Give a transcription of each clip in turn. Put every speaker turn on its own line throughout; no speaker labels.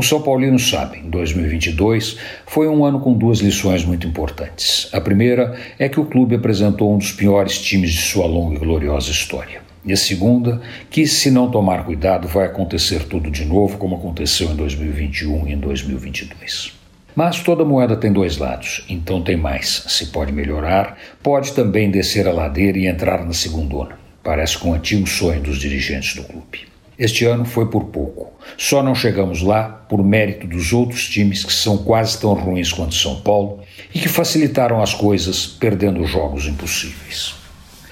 O São Paulino sabe, 2022 foi um ano com duas lições muito importantes. A primeira é que o clube apresentou um dos piores times de sua longa e gloriosa história. E a segunda, que se não tomar cuidado vai acontecer tudo de novo, como aconteceu em 2021 e em 2022. Mas toda moeda tem dois lados, então tem mais. Se pode melhorar, pode também descer a ladeira e entrar na segundona. Parece com um antigo sonho dos dirigentes do clube. Este ano foi por pouco. Só não chegamos lá por mérito dos outros times que são quase tão ruins quanto São Paulo e que facilitaram as coisas perdendo jogos impossíveis.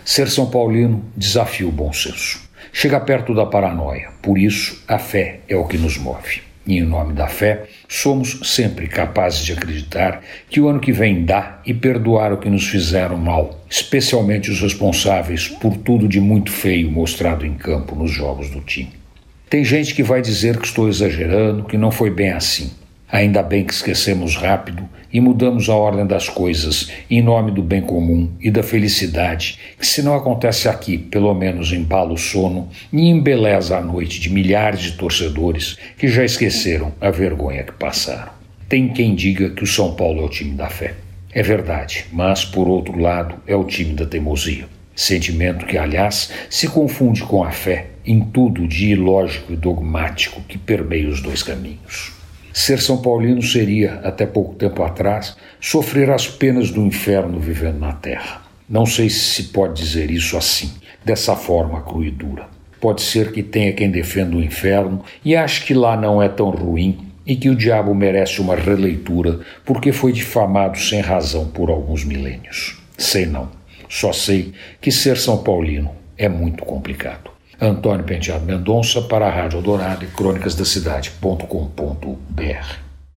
Ser São Paulino desafia o bom senso. Chega perto da paranoia, por isso a fé é o que nos move. E em nome da fé, somos sempre capazes de acreditar que o ano que vem dá e perdoar o que nos fizeram mal, especialmente os responsáveis por tudo de muito feio mostrado em campo nos jogos do time. Tem gente que vai dizer que estou exagerando, que não foi bem assim. Ainda bem que esquecemos rápido e mudamos a ordem das coisas em nome do bem comum e da felicidade, que se não acontece aqui, pelo menos embala o sono e embeleza a noite de milhares de torcedores que já esqueceram a vergonha que passaram. Tem quem diga que o São Paulo é o time da fé. É verdade, mas por outro lado é o time da teimosia. Sentimento que, aliás, se confunde com a fé em tudo de ilógico e dogmático que permeia os dois caminhos. Ser São Paulino seria, até pouco tempo atrás, sofrer as penas do inferno vivendo na terra. Não sei se se pode dizer isso assim, dessa forma crua e dura. Pode ser que tenha quem defenda o inferno e ache que lá não é tão ruim e que o diabo merece uma releitura porque foi difamado sem razão por alguns milênios. Sei não. Só sei que ser São Paulino é muito complicado. Antônio Penteado Mendonça para a Rádio Dourado e crônicas da cidade.com.br